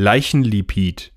Leichenlipid.